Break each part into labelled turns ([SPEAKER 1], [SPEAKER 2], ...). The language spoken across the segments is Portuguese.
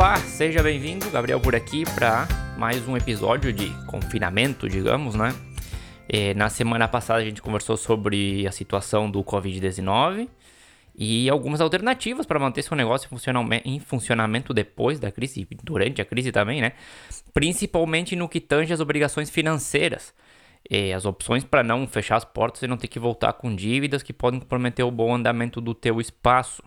[SPEAKER 1] Olá, seja bem-vindo, Gabriel por aqui para mais um episódio de confinamento, digamos, né? É, na semana passada a gente conversou sobre a situação do Covid-19 e algumas alternativas para manter seu negócio em funcionamento depois da crise, durante a crise também, né? Principalmente no que tange as obrigações financeiras. É, as opções para não fechar as portas e não ter que voltar com dívidas que podem comprometer o bom andamento do teu espaço.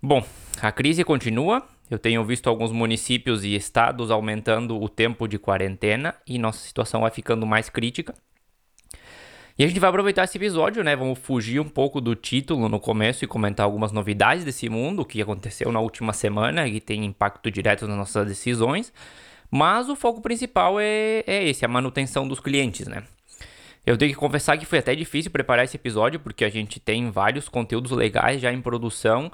[SPEAKER 1] Bom, a crise continua. Eu tenho visto alguns municípios e estados aumentando o tempo de quarentena e nossa situação vai ficando mais crítica. E a gente vai aproveitar esse episódio, né? Vamos fugir um pouco do título no começo e comentar algumas novidades desse mundo, o que aconteceu na última semana e tem impacto direto nas nossas decisões. Mas o foco principal é, é esse, a manutenção dos clientes, né? Eu tenho que confessar que foi até difícil preparar esse episódio, porque a gente tem vários conteúdos legais já em produção,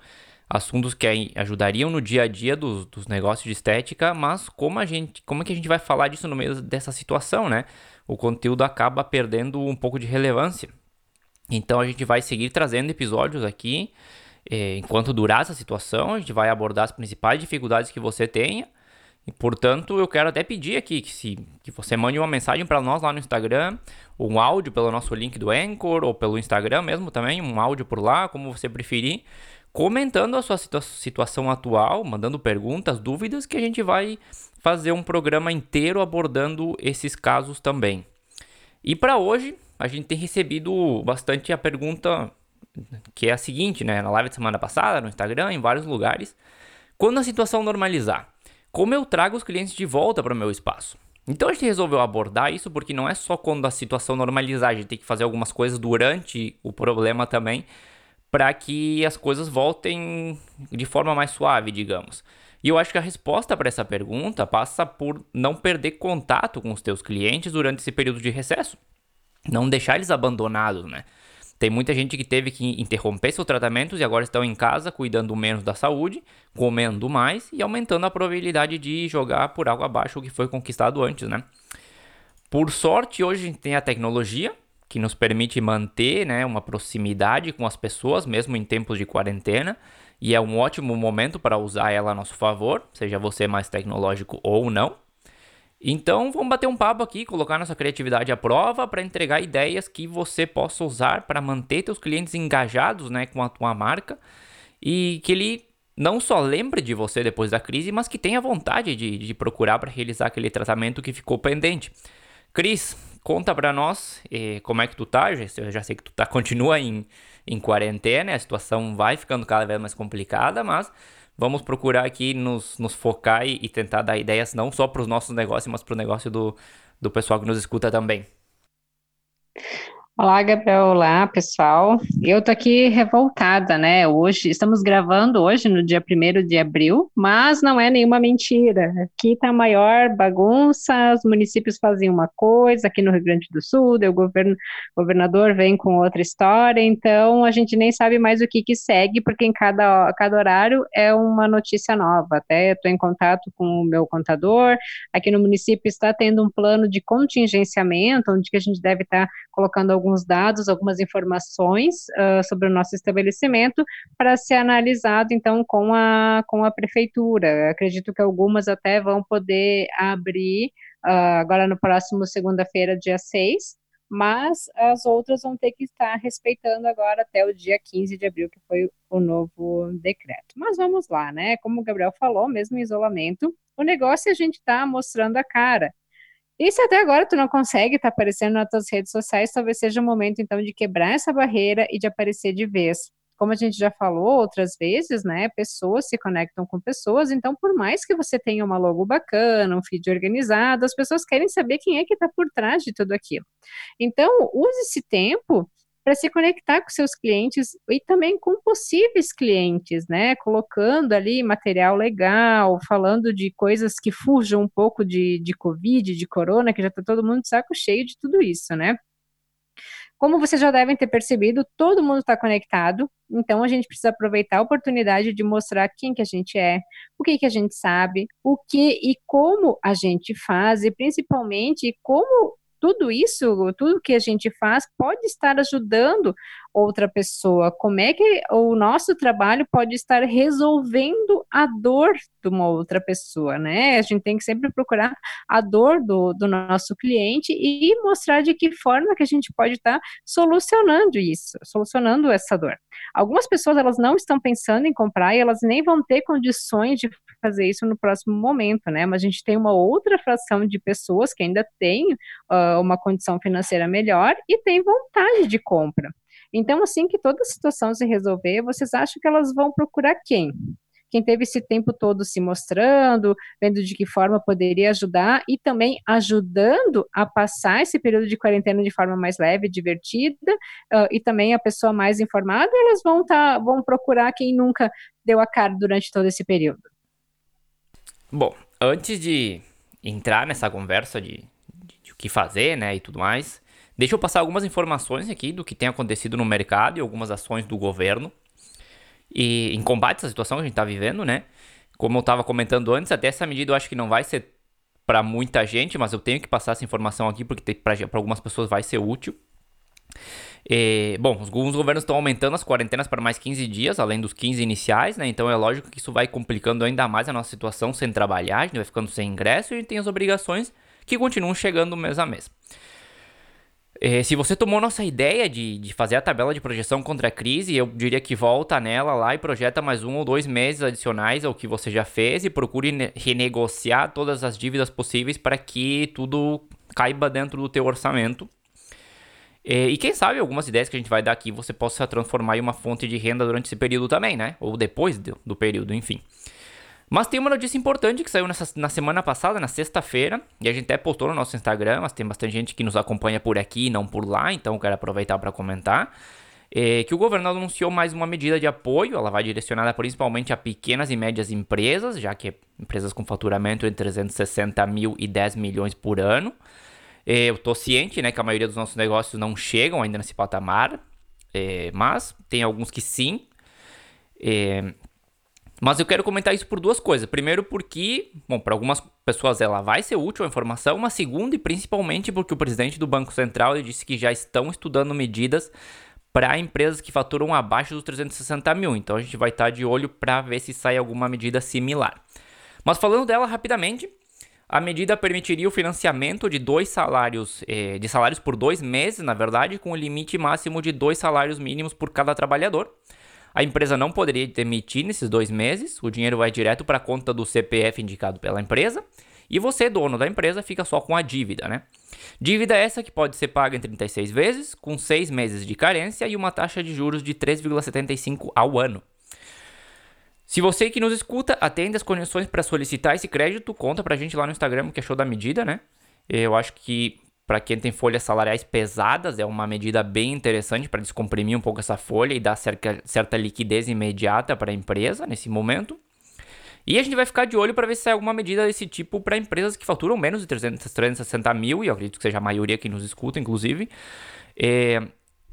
[SPEAKER 1] assuntos que ajudariam no dia a dia dos, dos negócios de estética, mas como a gente, como é que a gente vai falar disso no meio dessa situação, né? o conteúdo acaba perdendo um pouco de relevância. Então a gente vai seguir trazendo episódios aqui eh, enquanto durar essa situação. A gente vai abordar as principais dificuldades que você tenha. E, portanto, eu quero até pedir aqui que, se, que você mande uma mensagem para nós lá no Instagram, um áudio pelo nosso link do Anchor, ou pelo Instagram mesmo também, um áudio por lá, como você preferir, comentando a sua situa situação atual, mandando perguntas, dúvidas, que a gente vai fazer um programa inteiro abordando esses casos também. E para hoje, a gente tem recebido bastante a pergunta que é a seguinte, né? Na live de semana passada, no Instagram, em vários lugares. Quando a situação normalizar, como eu trago os clientes de volta para o meu espaço? Então a gente resolveu abordar isso porque não é só quando a situação normalizar, a gente tem que fazer algumas coisas durante o problema também para que as coisas voltem de forma mais suave, digamos. E eu acho que a resposta para essa pergunta passa por não perder contato com os teus clientes durante esse período de recesso. Não deixar eles abandonados, né? Tem muita gente que teve que interromper seus tratamentos e agora estão em casa cuidando menos da saúde, comendo mais e aumentando a probabilidade de jogar por água abaixo o que foi conquistado antes, né? Por sorte, hoje a gente tem a tecnologia que nos permite manter né, uma proximidade com as pessoas, mesmo em tempos de quarentena e é um ótimo momento para usar ela a nosso favor, seja você mais tecnológico ou não. Então, vamos bater um papo aqui, colocar nossa criatividade à prova para entregar ideias que você possa usar para manter seus clientes engajados, né, com a tua marca e que ele não só lembre de você depois da crise, mas que tenha vontade de, de procurar para realizar aquele tratamento que ficou pendente. Cris, conta para nós eh, como é que tu tá. Eu já sei que tu tá, continua em, em quarentena, a situação vai ficando cada vez mais complicada, mas vamos procurar aqui nos, nos focar e, e tentar dar ideias não só para os nossos negócios, mas para o negócio do, do pessoal que nos escuta também.
[SPEAKER 2] Olá, Gabriel. Olá, pessoal. Eu tô aqui revoltada, né? Hoje, estamos gravando hoje, no dia 1 de abril, mas não é nenhuma mentira. Aqui tá a maior bagunça, os municípios fazem uma coisa, aqui no Rio Grande do Sul, o governo, governador vem com outra história, então a gente nem sabe mais o que que segue, porque em cada, cada horário é uma notícia nova. Até estou em contato com o meu contador, aqui no município está tendo um plano de contingenciamento, onde que a gente deve estar tá colocando alguns dados, algumas informações uh, sobre o nosso estabelecimento para ser analisado, então, com a, com a prefeitura. acredito que algumas até vão poder abrir uh, agora no próximo segunda-feira, dia 6, mas as outras vão ter que estar respeitando agora até o dia 15 de abril, que foi o novo decreto. Mas vamos lá, né? Como o Gabriel falou, mesmo em isolamento, o negócio é a gente está mostrando a cara. E se até agora tu não consegue estar tá aparecendo nas tuas redes sociais, talvez seja o momento então de quebrar essa barreira e de aparecer de vez. Como a gente já falou outras vezes, né? Pessoas se conectam com pessoas, então por mais que você tenha uma logo bacana, um feed organizado, as pessoas querem saber quem é que está por trás de tudo aquilo. Então, use esse tempo para se conectar com seus clientes e também com possíveis clientes, né? Colocando ali material legal, falando de coisas que fujam um pouco de, de Covid, de Corona, que já está todo mundo de saco cheio de tudo isso, né? Como vocês já devem ter percebido, todo mundo está conectado, então a gente precisa aproveitar a oportunidade de mostrar quem que a gente é, o que que a gente sabe, o que e como a gente faz, e principalmente como tudo isso, tudo que a gente faz pode estar ajudando outra pessoa? Como é que o nosso trabalho pode estar resolvendo a dor de uma outra pessoa, né? A gente tem que sempre procurar a dor do, do nosso cliente e mostrar de que forma que a gente pode estar solucionando isso, solucionando essa dor. Algumas pessoas elas não estão pensando em comprar e elas nem vão ter condições de fazer isso no próximo momento, né? Mas a gente tem uma outra fração de pessoas que ainda têm uh, uma condição financeira melhor e tem vontade de compra. Então, assim que toda a situação se resolver, vocês acham que elas vão procurar quem? Quem teve esse tempo todo se mostrando, vendo de que forma poderia ajudar e também ajudando a passar esse período de quarentena de forma mais leve, divertida, uh, e também a pessoa mais informada, elas vão, tá, vão procurar quem nunca deu a cara durante todo esse período.
[SPEAKER 1] Bom, antes de entrar nessa conversa de, de, de o que fazer, né, e tudo mais, Deixa eu passar algumas informações aqui do que tem acontecido no mercado e algumas ações do governo e em combate a essa situação que a gente está vivendo, né? Como eu estava comentando antes, até essa medida eu acho que não vai ser para muita gente, mas eu tenho que passar essa informação aqui porque para algumas pessoas vai ser útil. E, bom, alguns governos estão aumentando as quarentenas para mais 15 dias, além dos 15 iniciais, né? Então é lógico que isso vai complicando ainda mais a nossa situação sem trabalhar, a gente vai ficando sem ingresso e a gente tem as obrigações que continuam chegando mês a mês. É, se você tomou nossa ideia de, de fazer a tabela de projeção contra a crise, eu diria que volta nela lá e projeta mais um ou dois meses adicionais ao que você já fez e procure renegociar todas as dívidas possíveis para que tudo caiba dentro do teu orçamento. É, e quem sabe algumas ideias que a gente vai dar aqui você possa transformar em uma fonte de renda durante esse período também, né? Ou depois do, do período, enfim. Mas tem uma notícia importante que saiu nessa, na semana passada, na sexta-feira, e a gente até postou no nosso Instagram, mas tem bastante gente que nos acompanha por aqui e não por lá, então eu quero aproveitar para comentar. É, que o governo anunciou mais uma medida de apoio, ela vai direcionada principalmente a pequenas e médias empresas, já que empresas com faturamento entre 360 mil e 10 milhões por ano. É, eu estou ciente né, que a maioria dos nossos negócios não chegam ainda nesse patamar, é, mas tem alguns que sim. É, mas eu quero comentar isso por duas coisas. Primeiro, porque, bom, para algumas pessoas ela vai ser útil a informação, mas segundo e principalmente porque o presidente do Banco Central disse que já estão estudando medidas para empresas que faturam abaixo dos 360 mil. Então a gente vai estar tá de olho para ver se sai alguma medida similar. Mas falando dela rapidamente, a medida permitiria o financiamento de dois salários, eh, de salários por dois meses, na verdade, com o limite máximo de dois salários mínimos por cada trabalhador. A empresa não poderia demitir nesses dois meses, o dinheiro vai direto para a conta do CPF indicado pela empresa, e você, dono da empresa, fica só com a dívida, né? Dívida essa que pode ser paga em 36 vezes, com 6 meses de carência e uma taxa de juros de 3,75 ao ano. Se você que nos escuta atende as condições para solicitar esse crédito, conta pra gente lá no Instagram o que achou da medida, né? Eu acho que para quem tem folhas salariais pesadas, é uma medida bem interessante para descomprimir um pouco essa folha e dar cerca, certa liquidez imediata para a empresa nesse momento. E a gente vai ficar de olho para ver se sai alguma medida desse tipo para empresas que faturam menos de 300, 360 mil, e eu acredito que seja a maioria que nos escuta, inclusive. É,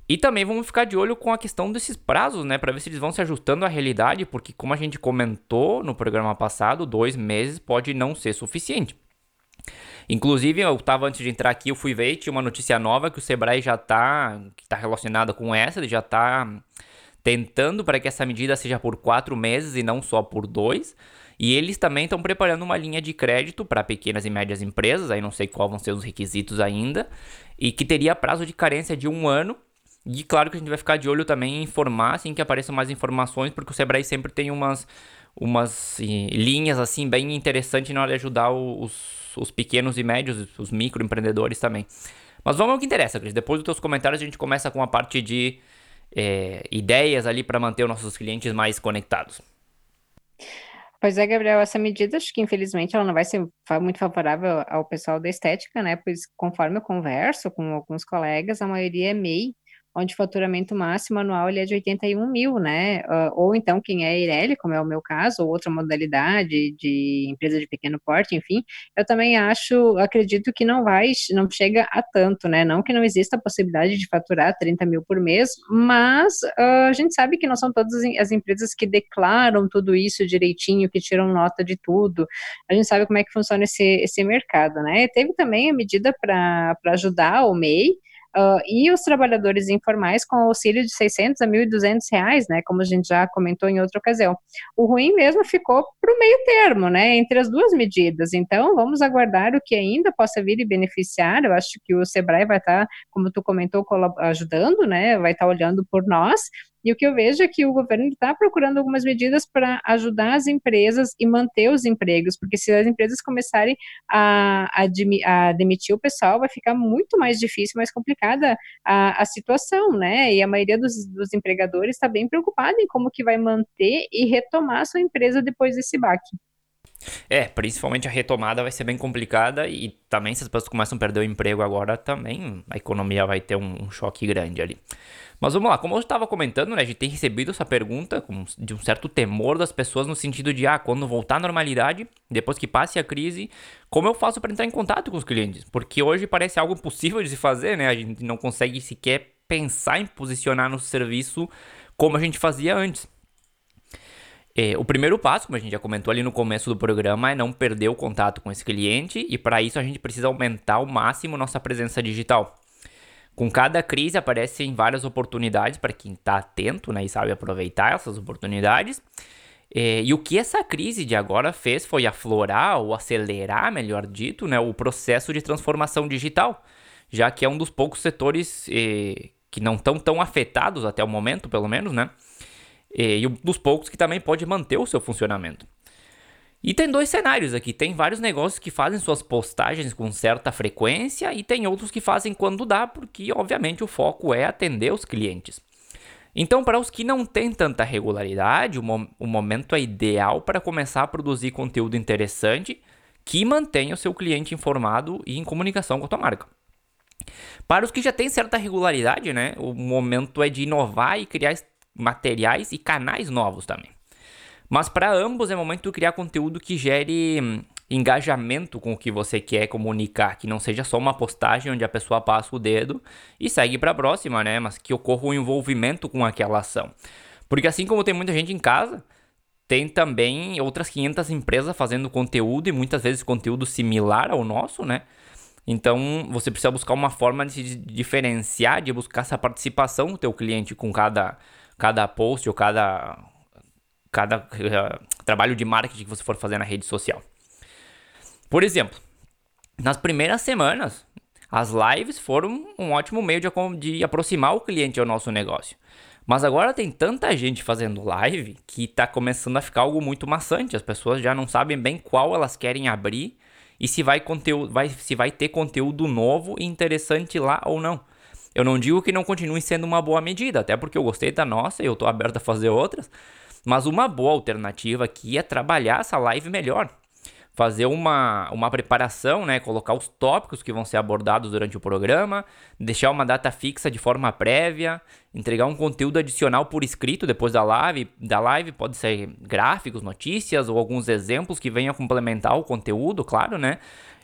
[SPEAKER 1] e também vamos ficar de olho com a questão desses prazos, né? Para ver se eles vão se ajustando à realidade, porque, como a gente comentou no programa passado, dois meses pode não ser suficiente. Inclusive, eu tava antes de entrar aqui, eu fui ver tinha uma notícia nova que o Sebrae já tá, que tá relacionada com essa, ele já tá tentando para que essa medida seja por quatro meses e não só por dois. E eles também estão preparando uma linha de crédito para pequenas e médias empresas, aí não sei quais vão ser os requisitos ainda, e que teria prazo de carência de um ano. E claro que a gente vai ficar de olho também em informar assim que apareçam mais informações, porque o Sebrae sempre tem umas, umas linhas assim bem interessantes na hora de ajudar os, os pequenos e médios, os microempreendedores também. Mas vamos ao que interessa, Cris. Depois dos teus comentários, a gente começa com a parte de é, ideias ali para manter os nossos clientes mais conectados.
[SPEAKER 2] Pois é, Gabriel, essa medida, acho que infelizmente ela não vai ser muito favorável ao pessoal da estética, né? Pois conforme eu converso com alguns colegas, a maioria é MEI, onde o faturamento máximo anual ele é de 81 mil, né? Uh, ou então quem é Ireli, como é o meu caso, ou outra modalidade de empresa de pequeno porte, enfim, eu também acho, acredito que não vai, não chega a tanto, né? Não que não exista a possibilidade de faturar 30 mil por mês, mas uh, a gente sabe que não são todas as empresas que declaram tudo isso direitinho, que tiram nota de tudo. A gente sabe como é que funciona esse, esse mercado, né? Teve também a medida para ajudar o MEI, Uh, e os trabalhadores informais com auxílio de 600 a 1.200 reais, né, como a gente já comentou em outra ocasião. O ruim mesmo ficou para o meio termo, né, entre as duas medidas. Então, vamos aguardar o que ainda possa vir e beneficiar. Eu acho que o Sebrae vai estar, tá, como tu comentou, ajudando, né, vai estar tá olhando por nós, e o que eu vejo é que o governo está procurando algumas medidas para ajudar as empresas e manter os empregos, porque se as empresas começarem a, a, a demitir o pessoal, vai ficar muito mais difícil, mais complicada a, a situação, né? E a maioria dos, dos empregadores está bem preocupada em como que vai manter e retomar a sua empresa depois desse baque.
[SPEAKER 1] É, principalmente a retomada vai ser bem complicada e também se as pessoas começam a perder o emprego agora, também a economia vai ter um, choque grande ali. Mas vamos lá, como eu estava comentando, né, a gente tem recebido essa pergunta de um certo temor das pessoas no sentido de, ah, quando voltar à normalidade, depois que passe a crise, como eu faço para entrar em contato com os clientes? Porque hoje parece algo impossível de se fazer, né? A gente não consegue sequer pensar em posicionar no serviço como a gente fazia antes. É, o primeiro passo, como a gente já comentou ali no começo do programa, é não perder o contato com esse cliente e para isso a gente precisa aumentar ao máximo nossa presença digital. Com cada crise aparecem várias oportunidades para quem está atento né, e sabe aproveitar essas oportunidades. É, e o que essa crise de agora fez foi aflorar ou acelerar, melhor dito, né, o processo de transformação digital, já que é um dos poucos setores é, que não estão tão afetados até o momento, pelo menos, né? E um dos poucos que também pode manter o seu funcionamento. E tem dois cenários aqui. Tem vários negócios que fazem suas postagens com certa frequência e tem outros que fazem quando dá, porque obviamente o foco é atender os clientes. Então, para os que não têm tanta regularidade, o, o momento é ideal para começar a produzir conteúdo interessante que mantenha o seu cliente informado e em comunicação com a tua marca. Para os que já têm certa regularidade, né, o momento é de inovar e criar materiais e canais novos também. Mas para ambos é momento de criar conteúdo que gere hum, engajamento com o que você quer comunicar, que não seja só uma postagem onde a pessoa passa o dedo e segue para a próxima, né? Mas que ocorra um envolvimento com aquela ação. Porque assim como tem muita gente em casa, tem também outras 500 empresas fazendo conteúdo e muitas vezes conteúdo similar ao nosso, né? Então, você precisa buscar uma forma de se diferenciar, de buscar essa participação do teu cliente com cada, cada post ou cada cada uh, trabalho de marketing que você for fazer na rede social. Por exemplo, nas primeiras semanas, as lives foram um ótimo meio de, de aproximar o cliente ao nosso negócio. Mas agora tem tanta gente fazendo live que está começando a ficar algo muito maçante. As pessoas já não sabem bem qual elas querem abrir e se vai, conteúdo, vai, se vai ter conteúdo novo e interessante lá ou não. Eu não digo que não continue sendo uma boa medida, até porque eu gostei da nossa e eu estou aberto a fazer outras. Mas uma boa alternativa aqui é trabalhar essa live melhor. Fazer uma, uma preparação, né? Colocar os tópicos que vão ser abordados durante o programa, deixar uma data fixa de forma prévia, entregar um conteúdo adicional por escrito depois da live. Da live pode ser gráficos, notícias ou alguns exemplos que venham complementar o conteúdo, claro, né?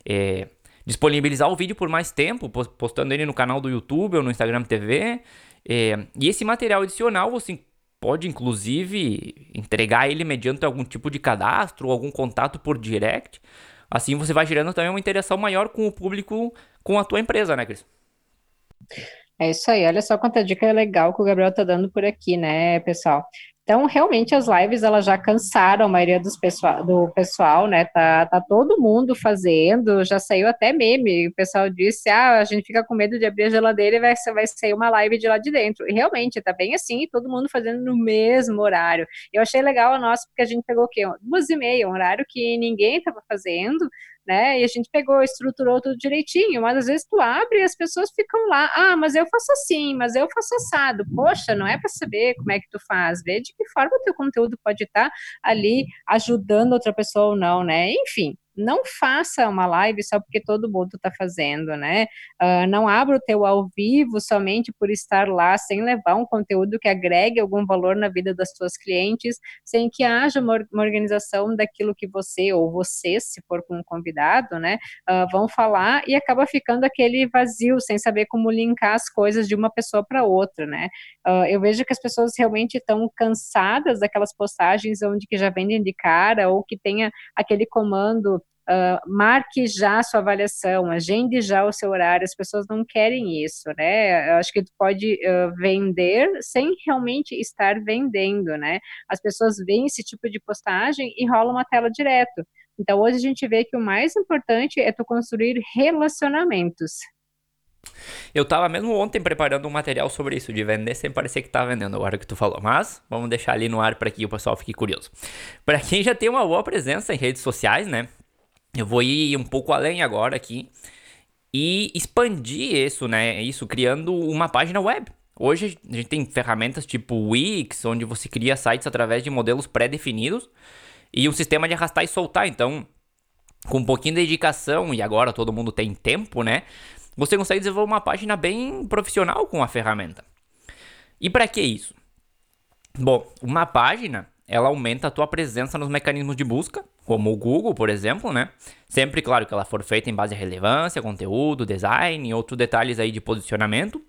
[SPEAKER 1] É, disponibilizar o vídeo por mais tempo, postando ele no canal do YouTube ou no Instagram TV. É, e esse material adicional você pode inclusive entregar ele mediante algum tipo de cadastro ou algum contato por direct. Assim você vai gerando também uma interação maior com o público, com a tua empresa, né, Cris?
[SPEAKER 2] É isso aí, olha só quanta dica legal que o Gabriel tá dando por aqui, né, pessoal? Então, realmente, as lives, elas já cansaram a maioria dos do pessoal, né? Tá, tá todo mundo fazendo, já saiu até meme. O pessoal disse, ah, a gente fica com medo de abrir a geladeira e vai, vai sair uma live de lá de dentro. E realmente, tá bem assim, todo mundo fazendo no mesmo horário. Eu achei legal a nossa, porque a gente pegou o quê? Duas e meia, um horário que ninguém tava fazendo, né? E a gente pegou, estruturou tudo direitinho, mas às vezes tu abre e as pessoas ficam lá, ah, mas eu faço assim, mas eu faço assado. Poxa, não é para saber como é que tu faz, vê de que forma o teu conteúdo pode estar ali ajudando outra pessoa ou não, né? Enfim, não faça uma live só porque todo mundo está fazendo, né? Uh, não abra o teu ao vivo somente por estar lá, sem levar um conteúdo que agregue algum valor na vida das tuas clientes, sem que haja uma, uma organização daquilo que você ou você, se for com um convidado, né, uh, vão falar e acaba ficando aquele vazio, sem saber como linkar as coisas de uma pessoa para outra, né? Uh, eu vejo que as pessoas realmente estão cansadas daquelas postagens onde que já vendem de cara ou que tenha aquele comando Uh, marque já a sua avaliação, agende já o seu horário, as pessoas não querem isso, né? Eu acho que tu pode uh, vender sem realmente estar vendendo, né? As pessoas veem esse tipo de postagem e rolam uma tela direto. Então, hoje a gente vê que o mais importante é tu construir relacionamentos.
[SPEAKER 1] Eu tava mesmo ontem preparando um material sobre isso, de vender sem parecer que tá vendendo, agora que tu falou. Mas, vamos deixar ali no ar para que o pessoal fique curioso. Para quem já tem uma boa presença em redes sociais, né? Eu vou ir um pouco além agora aqui e expandir isso, né? Isso criando uma página web. Hoje a gente tem ferramentas tipo Wix, onde você cria sites através de modelos pré-definidos e um sistema de arrastar e soltar. Então, com um pouquinho de dedicação e agora todo mundo tem tempo, né? Você consegue desenvolver uma página bem profissional com a ferramenta. E para que isso? Bom, uma página ela aumenta a tua presença nos mecanismos de busca, como o Google, por exemplo, né? Sempre, claro, que ela for feita em base a relevância, conteúdo, design e outros detalhes aí de posicionamento.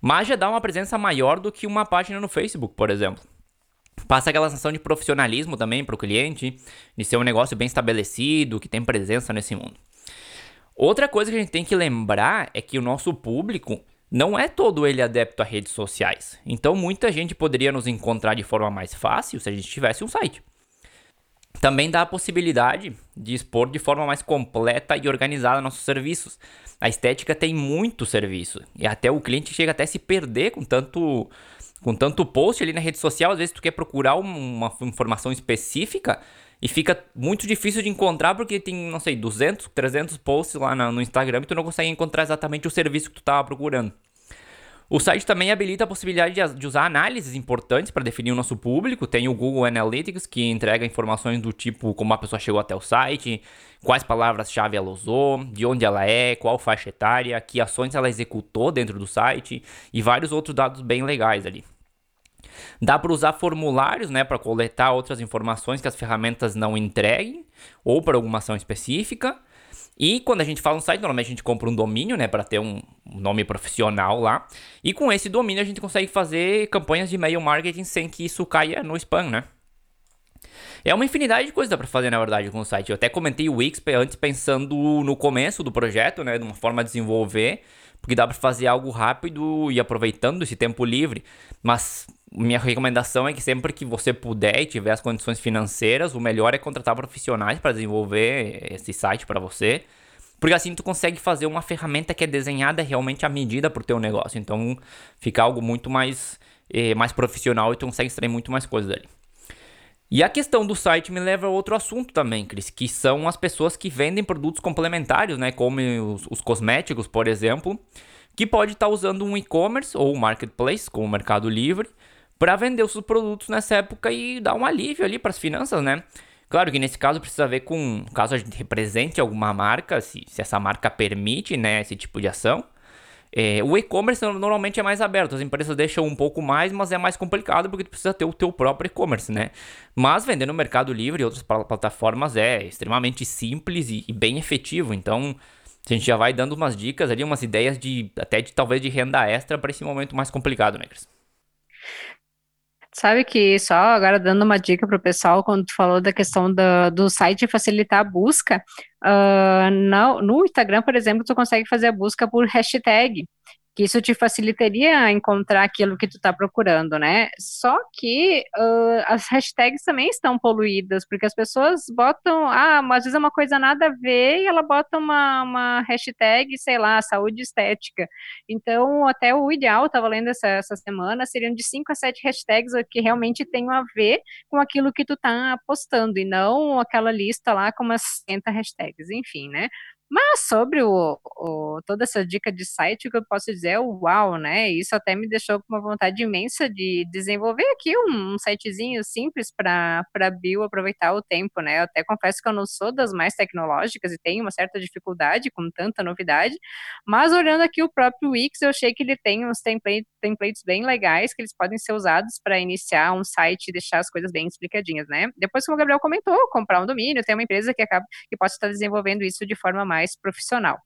[SPEAKER 1] Mas já dá uma presença maior do que uma página no Facebook, por exemplo. Passa aquela sensação de profissionalismo também para o cliente, de ser um negócio bem estabelecido, que tem presença nesse mundo. Outra coisa que a gente tem que lembrar é que o nosso público não é todo ele adepto a redes sociais. Então muita gente poderia nos encontrar de forma mais fácil se a gente tivesse um site. Também dá a possibilidade de expor de forma mais completa e organizada nossos serviços. A estética tem muito serviço e até o cliente chega até a se perder com tanto com tanto post ali na rede social, às vezes tu quer procurar uma informação específica e fica muito difícil de encontrar porque tem, não sei, 200, 300 posts lá no Instagram e tu não consegue encontrar exatamente o serviço que tu estava procurando. O site também habilita a possibilidade de, usar análises importantes para definir o nosso público. Tem o Google Analytics, que entrega informações do tipo como a pessoa chegou até o site, quais palavras-chave ela usou, de onde ela é, qual faixa etária, que ações ela executou dentro do site e vários outros dados bem legais ali. Dá para usar formulários, né, para coletar outras informações que as ferramentas não entreguem ou para alguma ação específica. E quando a gente fala um site, normalmente a gente compra um domínio, né, para ter um nome profissional lá. E com esse domínio a gente consegue fazer campanhas de e-mail marketing sem que isso caia no spam, né? É uma infinidade de coisas para fazer, na verdade, com o site. Eu até comentei o Wix antes pensando no começo do projeto, né, de uma forma de desenvolver, porque dá para fazer algo rápido e aproveitando esse tempo livre. Mas minha recomendação é que sempre que você puder e tiver as condições financeiras, o melhor é contratar profissionais para desenvolver esse site para você. Porque assim tu consegue fazer uma ferramenta que é desenhada realmente à medida para o teu negócio. Então fica algo muito mais, eh, mais profissional e tu consegue extrair muito mais coisas dali. E a questão do site me leva a outro assunto também, Cris, que são as pessoas que vendem produtos complementares, né? Como os, os cosméticos, por exemplo, que pode estar tá usando um e-commerce ou um marketplace, como o Mercado Livre, para vender os seus produtos nessa época e dar um alívio ali para as finanças, né? Claro que nesse caso precisa ver com, caso a gente represente alguma marca, se, se essa marca permite, né, esse tipo de ação. É, o e-commerce normalmente é mais aberto, as empresas deixam um pouco mais, mas é mais complicado porque tu precisa ter o teu próprio e-commerce, né? Mas vender no Mercado Livre e outras plataformas é extremamente simples e, e bem efetivo, então a gente já vai dando umas dicas ali, umas ideias de até de talvez de renda extra para esse momento mais complicado, né, Cris?
[SPEAKER 2] Sabe que só agora dando uma dica para o pessoal, quando tu falou da questão do, do site facilitar a busca, uh, no, no Instagram, por exemplo, tu consegue fazer a busca por hashtag que isso te facilitaria encontrar aquilo que tu está procurando, né? Só que uh, as hashtags também estão poluídas, porque as pessoas botam, ah, mas às vezes é uma coisa nada a ver e ela bota uma, uma hashtag, sei lá, saúde estética. Então, até o ideal, estava lendo essa, essa semana, seriam de 5 a 7 hashtags que realmente tenham a ver com aquilo que tu está postando, e não aquela lista lá com umas 60 hashtags, enfim, né? Mas sobre o, o, toda essa dica de site, o que eu posso dizer é uau, né? Isso até me deixou com uma vontade imensa de desenvolver aqui um, um sitezinho simples para Bio aproveitar o tempo, né? Eu até confesso que eu não sou das mais tecnológicas e tenho uma certa dificuldade com tanta novidade, mas olhando aqui o próprio Wix, eu achei que ele tem uns template, templates bem legais que eles podem ser usados para iniciar um site e deixar as coisas bem explicadinhas, né? Depois, como o Gabriel comentou, comprar um domínio, tem uma empresa que acaba que pode estar desenvolvendo isso de forma mais mais profissional.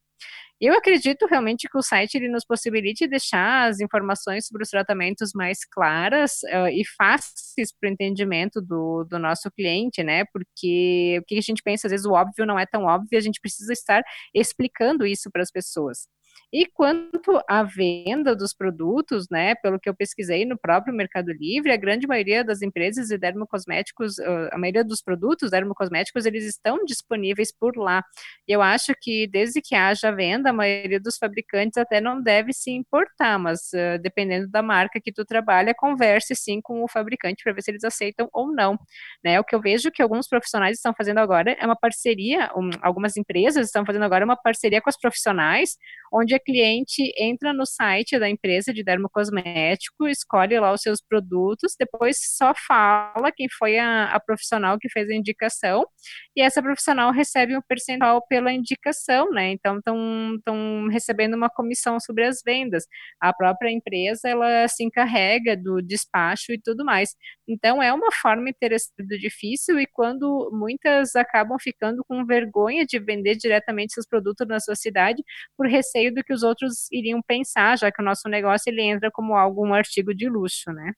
[SPEAKER 2] Eu acredito realmente que o site ele nos possibilite deixar as informações sobre os tratamentos mais claras uh, e fáceis para o entendimento do, do nosso cliente, né? Porque o que a gente pensa, às vezes o óbvio não é tão óbvio, a gente precisa estar explicando isso para as pessoas. E quanto à venda dos produtos, né, pelo que eu pesquisei no próprio Mercado Livre, a grande maioria das empresas de dermocosméticos, a maioria dos produtos dermocosméticos, eles estão disponíveis por lá. Eu acho que desde que haja venda, a maioria dos fabricantes até não deve se importar, mas uh, dependendo da marca que tu trabalha, converse sim com o fabricante para ver se eles aceitam ou não. Né? O que eu vejo que alguns profissionais estão fazendo agora é uma parceria, um, algumas empresas estão fazendo agora uma parceria com os profissionais, onde a cliente entra no site da empresa de dermocosmético, escolhe lá os seus produtos, depois só fala quem foi a, a profissional que fez a indicação, e essa profissional recebe um percentual pela indicação, né? Então estão recebendo uma comissão sobre as vendas. A própria empresa ela se encarrega do despacho e tudo mais. Então é uma forma interessante difícil e quando muitas acabam ficando com vergonha de vender diretamente seus produtos na sua cidade por receio do que os outros iriam pensar, já que o nosso negócio ele entra como algo um artigo de luxo, né?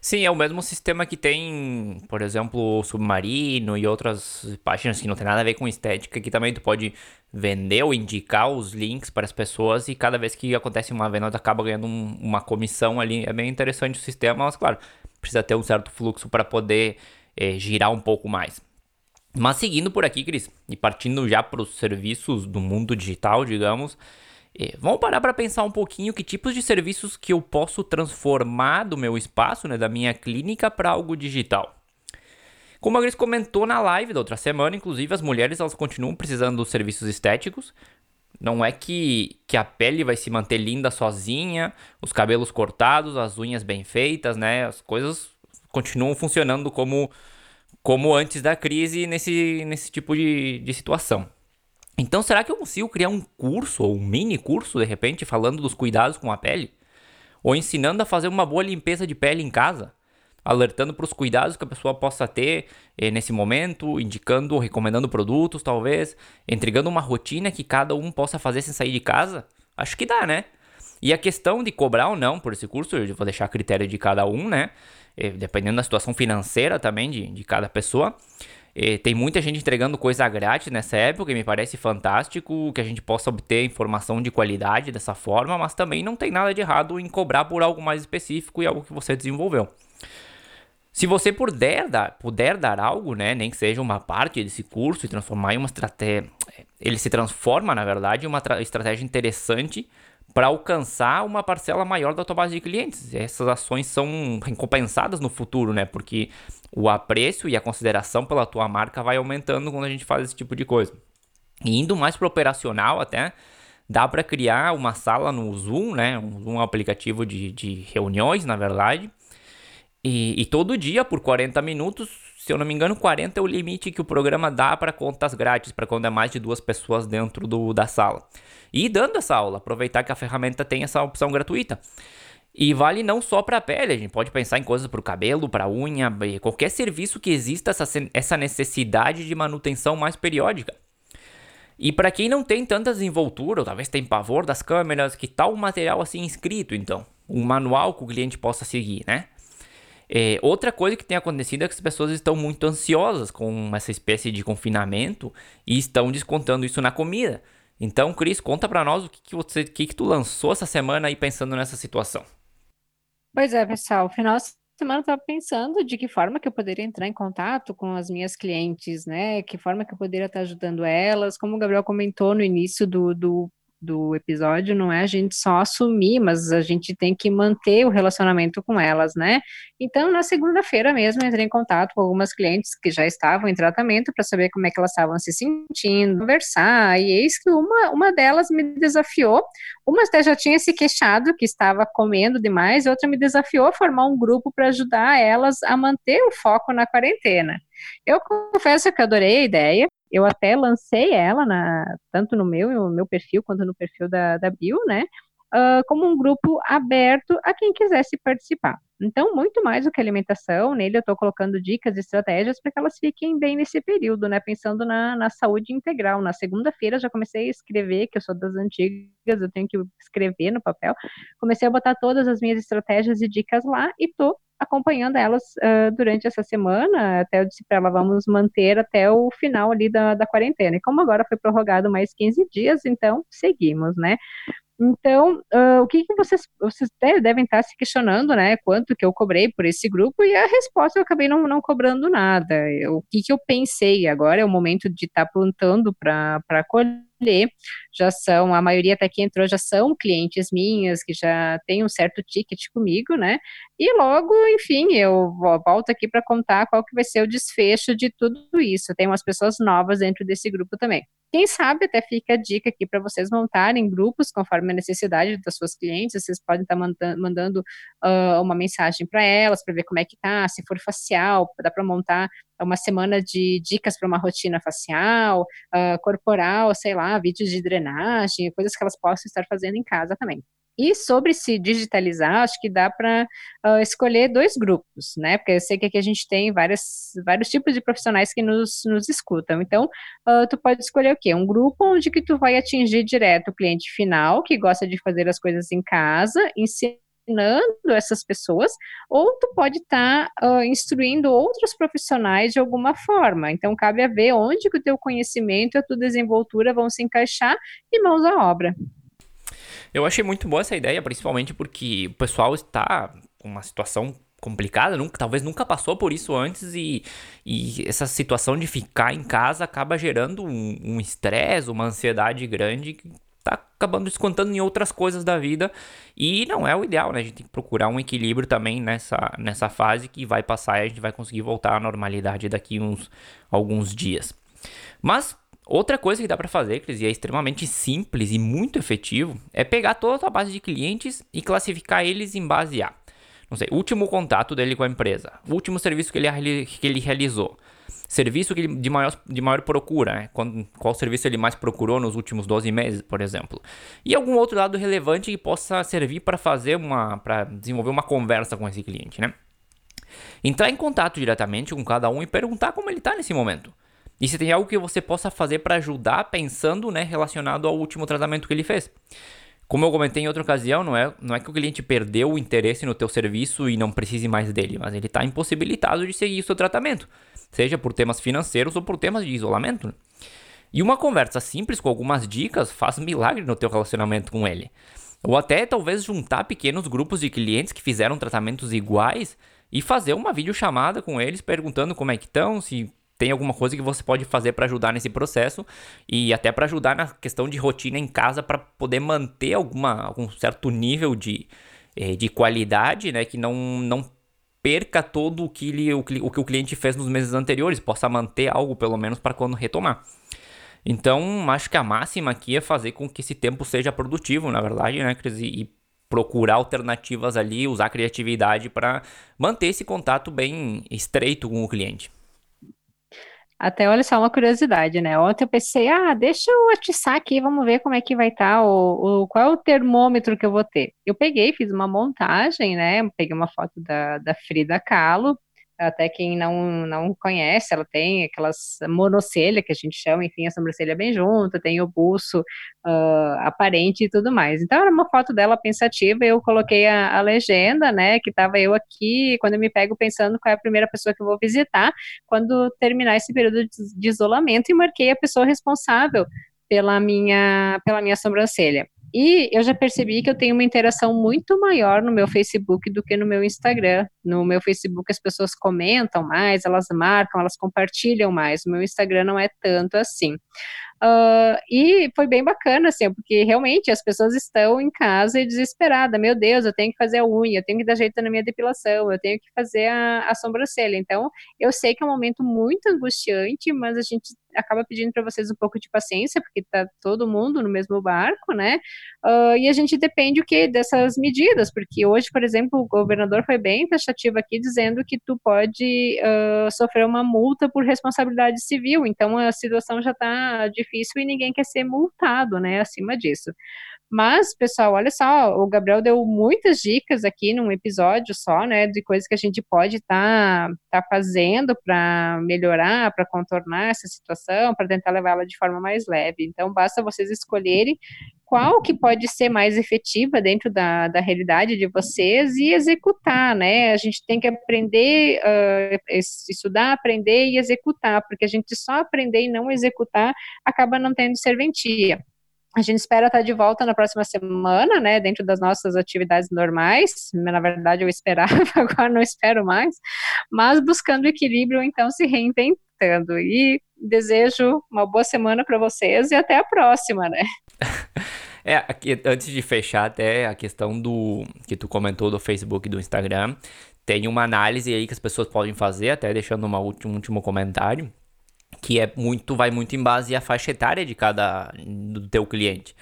[SPEAKER 1] Sim, é o mesmo sistema que tem, por exemplo, o Submarino e outras páginas que não tem nada a ver com estética, que também tu pode vender ou indicar os links para as pessoas e cada vez que acontece uma venda tu acaba ganhando um, uma comissão ali. É bem interessante o sistema, mas claro, precisa ter um certo fluxo para poder é, girar um pouco mais. Mas seguindo por aqui, Cris, e partindo já para os serviços do mundo digital, digamos, eh, vamos parar para pensar um pouquinho que tipos de serviços que eu posso transformar do meu espaço, né, da minha clínica, para algo digital. Como a Cris comentou na live da outra semana, inclusive as mulheres elas continuam precisando dos serviços estéticos. Não é que, que a pele vai se manter linda sozinha, os cabelos cortados, as unhas bem feitas, né? As coisas continuam funcionando como como antes da crise nesse, nesse tipo de, de situação. Então, será que eu consigo criar um curso ou um mini curso, de repente, falando dos cuidados com a pele? Ou ensinando a fazer uma boa limpeza de pele em casa? Alertando para os cuidados que a pessoa possa ter eh, nesse momento, indicando ou recomendando produtos, talvez, entregando uma rotina que cada um possa fazer sem sair de casa? Acho que dá, né? E a questão de cobrar ou não por esse curso, eu vou deixar a critério de cada um, né? Eh, dependendo da situação financeira também de, de cada pessoa. E tem muita gente entregando coisa grátis nessa época e me parece fantástico que a gente possa obter informação de qualidade dessa forma, mas também não tem nada de errado em cobrar por algo mais específico e algo que você desenvolveu. Se você puder dar, puder dar algo, né, nem que seja uma parte desse curso e transformar em uma estratégia, ele se transforma, na verdade, em uma estratégia interessante para alcançar uma parcela maior da tua base de clientes. Essas ações são recompensadas no futuro, né? Porque o apreço e a consideração pela tua marca vai aumentando quando a gente faz esse tipo de coisa. E indo mais para operacional até, dá para criar uma sala no Zoom, né? Um, aplicativo de, de reuniões, na verdade. E, e todo dia, por 40 minutos, se eu não me engano, 40 é o limite que o programa dá para contas grátis, para quando é mais de duas pessoas dentro do, da sala. E dando essa aula, aproveitar que a ferramenta tem essa opção gratuita. E vale não só para a pele, a gente pode pensar em coisas para o cabelo, para a unha, qualquer serviço que exista essa, essa necessidade de manutenção mais periódica. E para quem não tem tanta desenvoltura, ou talvez tem pavor das câmeras, que tal um material assim escrito, então? Um manual que o cliente possa seguir, né? É, outra coisa que tem acontecido é que as pessoas estão muito ansiosas com essa espécie de confinamento e estão descontando isso na comida. Então, Cris, conta para nós o que, que você, que, que tu lançou essa semana aí pensando nessa situação.
[SPEAKER 2] Pois é, pessoal, final de semana eu estava pensando de que forma que eu poderia entrar em contato com as minhas clientes, né? Que forma que eu poderia estar ajudando elas. Como o Gabriel comentou no início do, do do episódio não é a gente só assumir, mas a gente tem que manter o relacionamento com elas, né? Então, na segunda-feira mesmo, entrei em contato com algumas clientes que já estavam em tratamento para saber como é que elas estavam se sentindo, conversar, e eis que uma, uma delas me desafiou, uma até já tinha se queixado que estava comendo demais, e outra me desafiou a formar um grupo para ajudar elas a manter o foco na quarentena. Eu confesso que adorei a ideia, eu até lancei ela, na, tanto no meu, no meu perfil, quanto no perfil da, da Bill, né? Uh, como um grupo aberto a quem quisesse participar. Então, muito mais do que alimentação, nele eu estou colocando dicas e estratégias para que elas fiquem bem nesse período, né? Pensando na, na saúde integral. Na segunda-feira já comecei a escrever, que eu sou das antigas, eu tenho que escrever no papel. Comecei a botar todas as minhas estratégias e dicas lá e estou acompanhando elas uh, durante essa semana, até eu disse para ela, vamos manter até o final ali da, da quarentena. E como agora foi prorrogado mais 15 dias, então seguimos, né? Então, uh, o que, que vocês, vocês devem estar se questionando, né? Quanto que eu cobrei por esse grupo? E a resposta eu acabei não, não cobrando nada. o que, que eu pensei? Agora é o momento de estar tá plantando para colher. Já são, a maioria até que entrou já são clientes minhas, que já têm um certo ticket comigo, né? E logo, enfim, eu volto aqui para contar qual que vai ser o desfecho de tudo isso. Tem umas pessoas novas dentro desse grupo também. Quem sabe até fica a dica aqui para vocês montarem grupos conforme a necessidade das suas clientes. Vocês podem estar tá mandando uh, uma mensagem para elas para ver como é que tá, se for facial, dá para montar uma semana de dicas para uma rotina facial, uh, corporal, sei lá, vídeos de drenagem, coisas que elas possam estar fazendo em casa também. E sobre se digitalizar, acho que dá para uh, escolher dois grupos, né? Porque eu sei que aqui a gente tem várias, vários tipos de profissionais que nos, nos escutam. Então, uh, tu pode escolher o quê? Um grupo onde que tu vai atingir direto o cliente final, que gosta de fazer as coisas em casa, ensinando essas pessoas, ou tu pode estar tá, uh, instruindo outros profissionais de alguma forma. Então, cabe a ver onde que o teu conhecimento e a tua desenvoltura vão se encaixar e mãos à obra.
[SPEAKER 1] Eu achei muito boa essa ideia, principalmente porque o pessoal está com uma situação complicada, nunca, talvez nunca passou por isso antes e, e essa situação de ficar em casa acaba gerando um estresse, um uma ansiedade grande que tá acabando descontando em outras coisas da vida e não é o ideal, né? A gente tem que procurar um equilíbrio também nessa, nessa fase que vai passar e a gente vai conseguir voltar à normalidade daqui uns alguns dias. Mas Outra coisa que dá para fazer, Cris, e é extremamente simples e muito efetivo, é pegar toda a tua base de clientes e classificar eles em base a, não sei, último contato dele com a empresa, último serviço que ele, que ele realizou, serviço que ele, de, maior, de maior procura, né? Qual, qual serviço ele mais procurou nos últimos 12 meses, por exemplo. E algum outro dado relevante que possa servir para fazer uma, para desenvolver uma conversa com esse cliente, né? Entrar em contato diretamente com cada um e perguntar como ele está nesse momento. E se tem algo que você possa fazer para ajudar pensando, né, relacionado ao último tratamento que ele fez. Como eu comentei em outra ocasião, não é, não é que o cliente perdeu o interesse no teu serviço e não precise mais dele, mas ele está impossibilitado de seguir o seu tratamento, seja por temas financeiros ou por temas de isolamento. Né? E uma conversa simples com algumas dicas faz milagre no teu relacionamento com ele. Ou até talvez juntar pequenos grupos de clientes que fizeram tratamentos iguais e fazer uma videochamada com eles perguntando como é que estão, se tem alguma coisa que você pode fazer para ajudar nesse processo e até para ajudar na questão de rotina em casa para poder manter alguma, algum certo nível de, eh, de qualidade, né? Que não, não perca todo o que, ele, o, o que o cliente fez nos meses anteriores, possa manter algo pelo menos para quando retomar. Então, acho que a máxima aqui é fazer com que esse tempo seja produtivo, na verdade, né, Cris? E, procurar alternativas ali, usar criatividade para manter esse contato bem estreito com o cliente.
[SPEAKER 2] Até olha só uma curiosidade, né? Ontem eu pensei, ah, deixa eu atiçar aqui, vamos ver como é que vai estar, tá, o, o, qual é o termômetro que eu vou ter. Eu peguei, fiz uma montagem, né? Peguei uma foto da, da Frida Kahlo, até quem não, não conhece, ela tem aquelas monocelha que a gente chama, enfim, a sobrancelha bem junta, tem o buço uh, aparente e tudo mais. Então era uma foto dela pensativa, eu coloquei a, a legenda, né, que estava eu aqui, quando eu me pego pensando qual é a primeira pessoa que eu vou visitar, quando terminar esse período de, isolamento, e marquei a pessoa responsável pela minha, pela minha sobrancelha. E eu já percebi que eu tenho uma interação muito maior no meu Facebook do que no meu Instagram No meu Facebook as pessoas comentam mais, elas marcam, elas compartilham mais. O meu Instagram não é tanto assim. Uh, e foi bem bacana, assim, porque realmente as pessoas estão em casa e desesperadas. Meu Deus, eu tenho que fazer a unha, eu tenho que dar jeito na minha depilação, eu tenho que fazer a, a sobrancelha. Então, eu sei que é um momento muito angustiante, mas a gente acaba pedindo para vocês um pouco de paciência, porque está todo mundo no mesmo barco, né? Uh, e a gente depende o que dessas medidas, porque hoje, por exemplo, o governador foi bem taxativo aqui dizendo que tu pode uh, sofrer uma multa por responsabilidade civil. Então a situação já está difícil e ninguém quer ser multado, né? Acima disso. Mas, pessoal, olha só, o Gabriel deu muitas dicas aqui num episódio só, né, de coisas que a gente pode estar tá, tá fazendo para melhorar, para contornar essa situação, para tentar levá-la de forma mais leve. Então, basta vocês escolherem qual que pode ser mais efetiva dentro da, da realidade de vocês e executar, né? A gente tem que aprender, uh, estudar, aprender e executar, porque a gente só aprender e não executar acaba não tendo serventia. A gente espera estar de volta na próxima semana, né, dentro das nossas atividades normais. Na verdade, eu esperava, agora não espero mais, mas buscando equilíbrio, então se reinventando. E desejo uma boa semana para vocês e até a próxima, né?
[SPEAKER 1] É, aqui, antes de fechar até a questão do que tu comentou do Facebook e do Instagram, tem uma análise aí que as pessoas podem fazer, até deixando uma última, um último comentário, que é muito, vai muito em base à faixa etária de cada do teu cliente.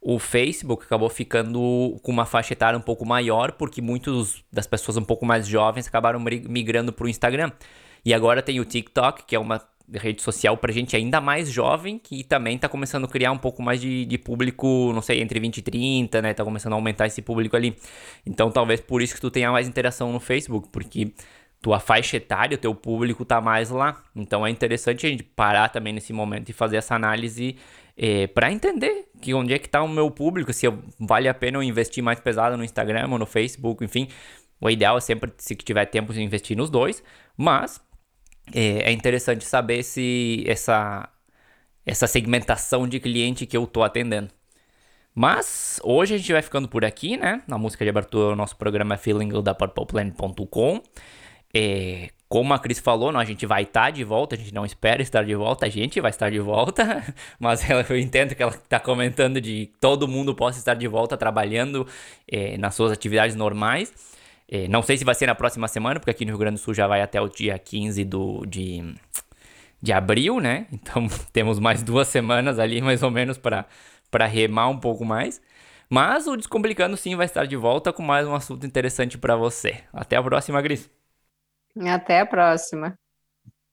[SPEAKER 1] O Facebook acabou ficando com uma faixa etária um pouco maior, porque muitas das pessoas um pouco mais jovens acabaram migrando para o Instagram. E agora tem o TikTok, que é uma rede social para gente ainda mais jovem, que também está começando a criar um pouco mais de, de, público, não sei, entre 20 e 30, né? Tá começando a aumentar esse público ali. Então talvez por isso que tu tenha mais interação no Facebook, porque tua faixa etária, o teu público tá mais lá. Então é interessante a gente parar também nesse momento e fazer essa análise é, para entender que onde é que tá o meu público, se eu, vale a pena eu investir mais pesado no Instagram ou no Facebook, enfim. O ideal é sempre, se tiver tempo, investir nos dois, mas é, é interessante saber se essa, essa segmentação de cliente que eu tô atendendo. Mas hoje a gente vai ficando por aqui, né? Na música de abertura, o nosso programa é feeling da purpleplanet.com. É, como a Cris falou, não, a gente vai estar tá de volta, a gente não espera estar de volta, a gente vai estar de volta, mas eu entendo que ela está comentando de todo mundo possa estar de volta trabalhando é, nas suas atividades normais. É, não sei se vai ser na próxima semana, porque aqui no Rio Grande do Sul já vai até o dia 15 do, de, de abril, né? Então temos mais duas semanas ali, mais ou menos, para remar um pouco mais. Mas o Descomplicando sim vai estar de volta com mais um assunto interessante para você. Até a próxima, Gris.
[SPEAKER 2] Até a próxima.